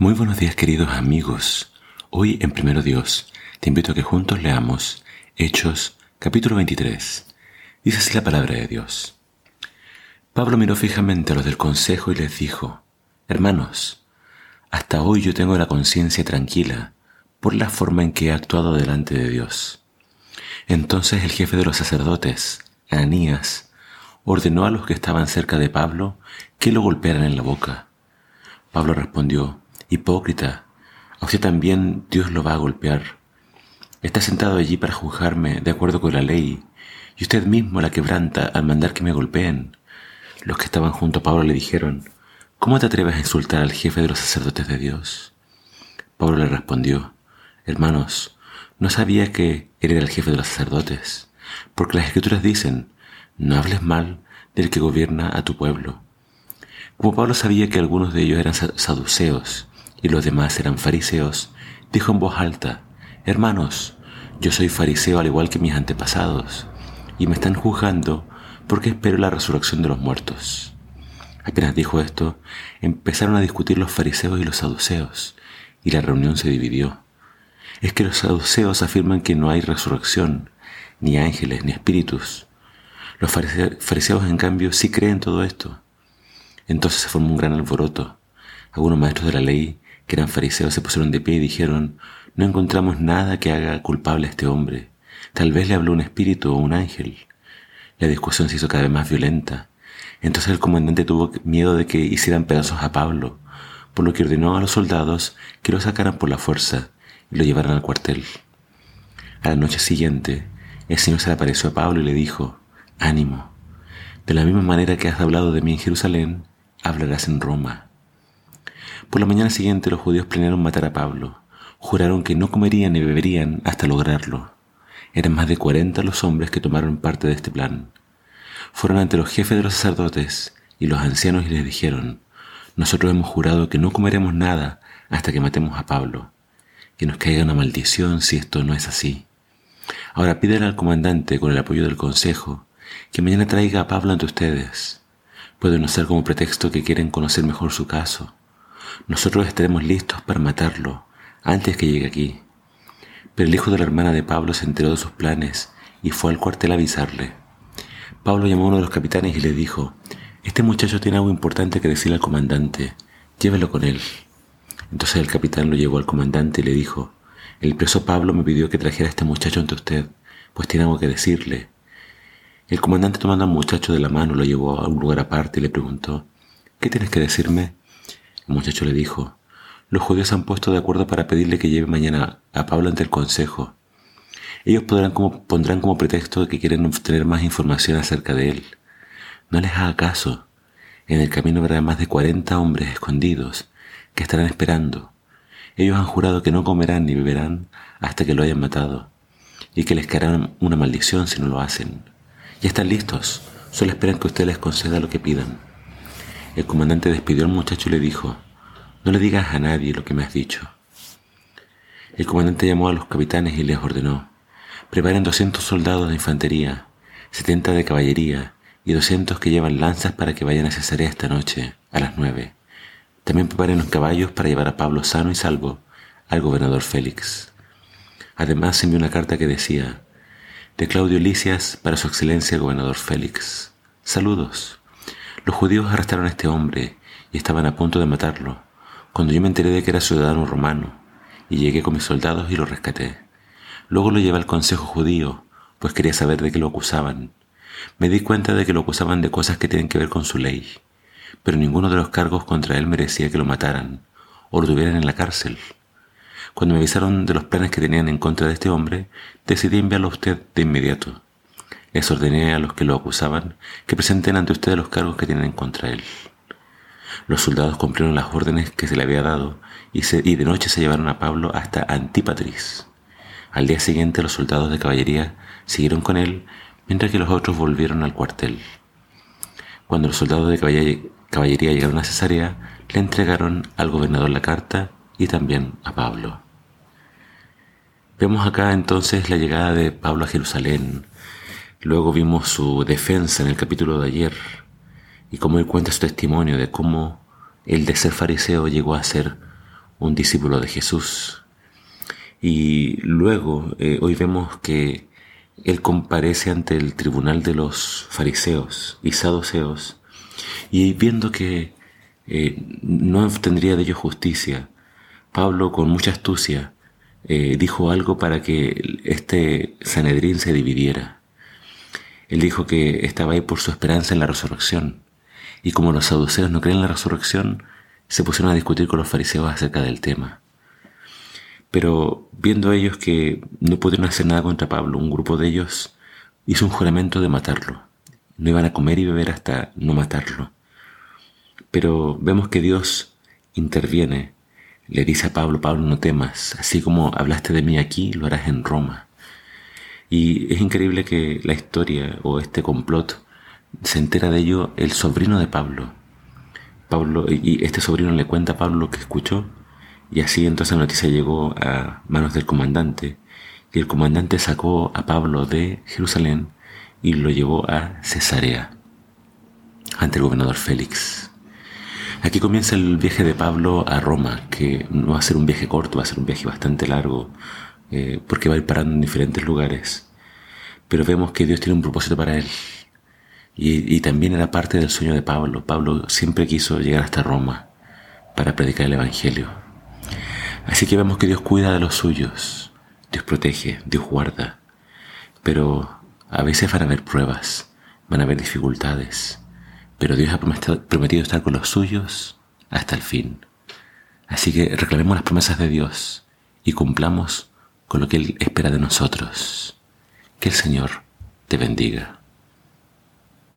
Muy buenos días queridos amigos. Hoy en Primero Dios te invito a que juntos leamos Hechos capítulo 23. Dice así la palabra de Dios. Pablo miró fijamente a los del consejo y les dijo, Hermanos, hasta hoy yo tengo la conciencia tranquila por la forma en que he actuado delante de Dios. Entonces el jefe de los sacerdotes, Ananías, ordenó a los que estaban cerca de Pablo que lo golpearan en la boca. Pablo respondió, Hipócrita, a usted también Dios lo va a golpear. Está sentado allí para juzgarme de acuerdo con la ley, y usted mismo la quebranta al mandar que me golpeen. Los que estaban junto a Pablo le dijeron, ¿Cómo te atreves a insultar al jefe de los sacerdotes de Dios? Pablo le respondió, Hermanos, no sabía que él era el jefe de los sacerdotes, porque las escrituras dicen, no hables mal del que gobierna a tu pueblo. Como Pablo sabía que algunos de ellos eran saduceos, y los demás eran fariseos, dijo en voz alta, Hermanos, yo soy fariseo al igual que mis antepasados, y me están juzgando porque espero la resurrección de los muertos. Apenas dijo esto, empezaron a discutir los fariseos y los saduceos, y la reunión se dividió. Es que los saduceos afirman que no hay resurrección, ni ángeles, ni espíritus. Los fariseos, en cambio, sí creen todo esto. Entonces se formó un gran alboroto. Algunos maestros de la ley que eran fariseos se pusieron de pie y dijeron, no encontramos nada que haga culpable a este hombre. Tal vez le habló un espíritu o un ángel. La discusión se hizo cada vez más violenta. Entonces el comandante tuvo miedo de que hicieran pedazos a Pablo, por lo que ordenó a los soldados que lo sacaran por la fuerza y lo llevaran al cuartel. A la noche siguiente, el Señor se le apareció a Pablo y le dijo, Ánimo, de la misma manera que has hablado de mí en Jerusalén, hablarás en Roma. Por la mañana siguiente los judíos planearon matar a Pablo. Juraron que no comerían ni beberían hasta lograrlo. Eran más de cuarenta los hombres que tomaron parte de este plan. Fueron ante los jefes de los sacerdotes y los ancianos y les dijeron, nosotros hemos jurado que no comeremos nada hasta que matemos a Pablo. Que nos caiga una maldición si esto no es así. Ahora pídele al comandante, con el apoyo del consejo, que mañana traiga a Pablo ante ustedes. Pueden usar como pretexto que quieren conocer mejor su caso nosotros estaremos listos para matarlo antes que llegue aquí. Pero el hijo de la hermana de Pablo se enteró de sus planes y fue al cuartel a avisarle. Pablo llamó a uno de los capitanes y le dijo, Este muchacho tiene algo importante que decirle al comandante, llévelo con él. Entonces el capitán lo llevó al comandante y le dijo, El preso Pablo me pidió que trajera a este muchacho ante usted, pues tiene algo que decirle. El comandante tomando al muchacho de la mano lo llevó a un lugar aparte y le preguntó, ¿Qué tienes que decirme? El muchacho le dijo, los judíos han puesto de acuerdo para pedirle que lleve mañana a Pablo ante el consejo. Ellos podrán como, pondrán como pretexto que quieren obtener más información acerca de él. No les haga caso. En el camino habrá más de cuarenta hombres escondidos que estarán esperando. Ellos han jurado que no comerán ni beberán hasta que lo hayan matado y que les caerá una maldición si no lo hacen. Ya están listos, solo esperan que usted les conceda lo que pidan. El comandante despidió al muchacho y le dijo, no le digas a nadie lo que me has dicho. El comandante llamó a los capitanes y les ordenó, preparen 200 soldados de infantería, 70 de caballería y 200 que llevan lanzas para que vayan a Cesarea esta noche, a las nueve. También preparen los caballos para llevar a Pablo sano y salvo al gobernador Félix. Además envió una carta que decía, de Claudio Licias para su excelencia el gobernador Félix. Saludos. Los judíos arrestaron a este hombre y estaban a punto de matarlo, cuando yo me enteré de que era ciudadano romano, y llegué con mis soldados y lo rescaté. Luego lo llevé al consejo judío, pues quería saber de qué lo acusaban. Me di cuenta de que lo acusaban de cosas que tienen que ver con su ley, pero ninguno de los cargos contra él merecía que lo mataran o lo tuvieran en la cárcel. Cuando me avisaron de los planes que tenían en contra de este hombre, decidí enviarlo a usted de inmediato. Les ordené a los que lo acusaban que presenten ante ustedes los cargos que tienen contra él. Los soldados cumplieron las órdenes que se le había dado y, de noche se llevaron a Pablo hasta Antípatris. Al día siguiente los soldados de caballería siguieron con él mientras que los otros volvieron al cuartel. Cuando los soldados de caballería llegaron a Cesarea, le entregaron al gobernador la carta y también a Pablo. Vemos acá entonces la llegada de Pablo a Jerusalén, Luego vimos su defensa en el capítulo de ayer y cómo él cuenta su testimonio de cómo el de ser fariseo llegó a ser un discípulo de Jesús. Y luego, eh, hoy vemos que él comparece ante el tribunal de los fariseos y saduceos, y viendo que eh, no obtendría de ellos justicia, Pablo con mucha astucia eh, dijo algo para que este Sanedrín se dividiera. Él dijo que estaba ahí por su esperanza en la resurrección, y como los saduceos no creen en la resurrección, se pusieron a discutir con los fariseos acerca del tema. Pero viendo ellos que no pudieron hacer nada contra Pablo, un grupo de ellos hizo un juramento de matarlo. No iban a comer y beber hasta no matarlo. Pero vemos que Dios interviene. Le dice a Pablo, Pablo, no temas, así como hablaste de mí aquí, lo harás en Roma. Y es increíble que la historia o este complot se entera de ello el sobrino de Pablo. Pablo y este sobrino le cuenta a Pablo lo que escuchó y así entonces la noticia llegó a manos del comandante y el comandante sacó a Pablo de Jerusalén y lo llevó a Cesarea ante el gobernador Félix. Aquí comienza el viaje de Pablo a Roma, que no va a ser un viaje corto, va a ser un viaje bastante largo, eh, porque va a ir parando en diferentes lugares. Pero vemos que Dios tiene un propósito para él. Y, y también era parte del sueño de Pablo. Pablo siempre quiso llegar hasta Roma para predicar el Evangelio. Así que vemos que Dios cuida de los suyos, Dios protege, Dios guarda, pero a veces van a haber pruebas, van a haber dificultades, pero Dios ha prometido estar con los suyos hasta el fin. Así que reclamemos las promesas de Dios y cumplamos con lo que Él espera de nosotros. Que el Señor te bendiga.